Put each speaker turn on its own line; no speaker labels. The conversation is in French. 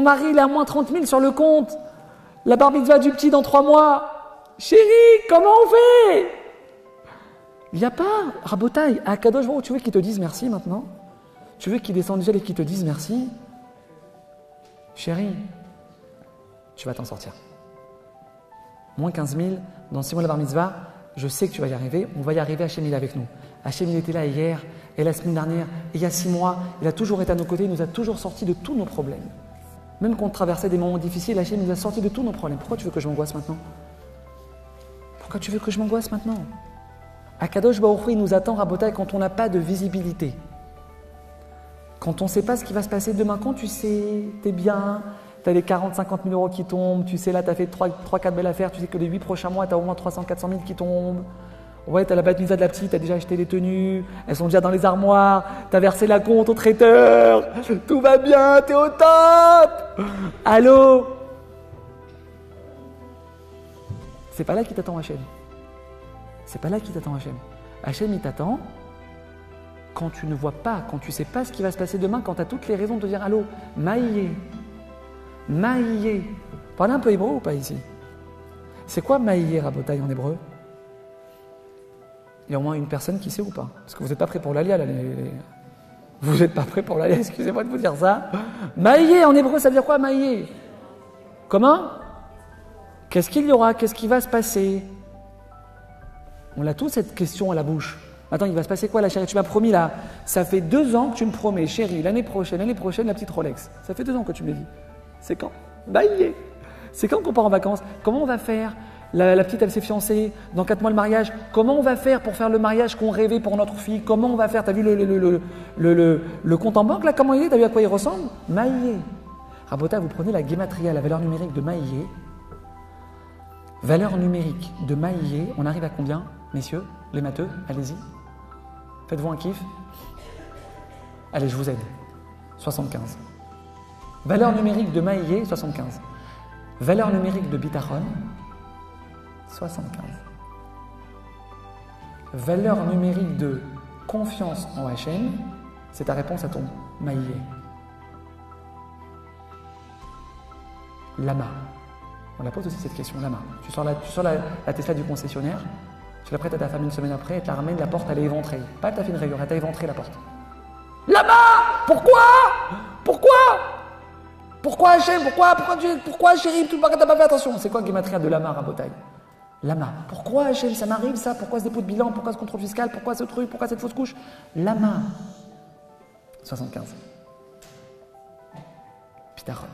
Mari, il a moins 30 000 sur le compte. La bar mitzvah du petit dans trois mois. Chérie, comment on fait? Il n'y a pas, rabotaille, à Kadosh Baruch, tu veux qu'ils te disent merci maintenant? Tu veux qu'ils descendent du ciel et qu'ils te disent merci? Chérie, tu vas t'en sortir. Moins 15 000, dans six mois la bar mitzvah, je sais que tu vas y arriver, on va y arriver, Hachem il avec nous. Hachem il était là hier, et la semaine dernière, et il y a six mois, il a toujours été à nos côtés, il nous a toujours sortis de tous nos problèmes. Même quand on traversait des moments difficiles, Hachem nous a sortis de tous nos problèmes. Pourquoi tu veux que je m'angoisse maintenant? Pourquoi tu veux que je m'angoisse maintenant? Akadosh Baruch nous attend, Rabotai, quand on n'a pas de visibilité. Quand on ne sait pas ce qui va se passer demain, quand tu sais, tu es bien, tu as les 40, 50 000 euros qui tombent, tu sais là, tu as fait 3-4 belles affaires, tu sais que les 8 prochains mois, tu as au moins 300, 400 000 qui tombent. Ouais, tu as la bête de la petite, tu as déjà acheté les tenues, elles sont déjà dans les armoires, tu as versé la compte au traiteur, tout va bien, tu es au top. Allô? C'est pas là qui t'attend Hachem. C'est pas là qui t'attend Hachem. Hachem, il t'attend quand tu ne vois pas, quand tu sais pas ce qui va se passer demain, quand tu as toutes les raisons de dire Allô, maïe, maïe. Parlez un peu hébreu ou pas ici? C'est quoi maïe, rabotaille en hébreu? Il y a au moins une personne qui sait ou pas Parce que vous n'êtes pas prêt pour l'alia, là. Vous n'êtes pas prêt pour l'alia, excusez-moi de vous dire ça. Maïe en hébreu, ça veut dire quoi maïe Comment? Qu'est-ce qu'il y aura? Qu'est-ce qui va se passer? On a tous cette question à la bouche. Attends, il va se passer quoi la chérie? Tu m'as promis là, ça fait deux ans que tu me promets, chérie, l'année prochaine, l'année prochaine, la petite Rolex. Ça fait deux ans que tu me l'as dit. C'est quand? Bah est. C'est quand qu'on part en vacances? Comment on va faire? La, petite, elle s'est fiancée, dans quatre mois le mariage. Comment on va faire pour faire le mariage qu'on rêvait pour notre fille? Comment on va faire? T'as vu le, compte en banque là Comment il est? T'as vu à quoi il ressemble? Maillé. Rabota, vous prenez la guématria, la valeur numérique de Maillé. Valeur numérique de Maillé, on arrive à combien, messieurs, les matheux? Allez-y. Faites-vous un kiff Allez, je vous aide. 75. Valeur numérique de Maïe, 75. Valeur numérique de Bitachon, 75. Valeur numérique de confiance en HM, c'est ta réponse à ton Maïe. Lama. On la pose aussi cette question, Lama. Tu sors la, tu Tesla du concessionnaire, tu la prêtes à ta femme une semaine après, elle te la ramène, la porte elle est éventrée. Pas ta fait une rayure, elle t'a éventré la porte. Là-bas Pourquoi? Pourquoi? Pourquoi Hachem? Pourquoi Pourquoi Dieu? Pourquoi Tout le monde t'as pas fait attention. C'est quoi Guématria de Lama Rabotaille Lama. Pourquoi Hachem Ça m'arrive ça? Pourquoi ce dépôt de bilan? Pourquoi ce contrôle fiscal? Pourquoi ce truc? Pourquoi cette fausse couche? Lama. 75. Pitachon.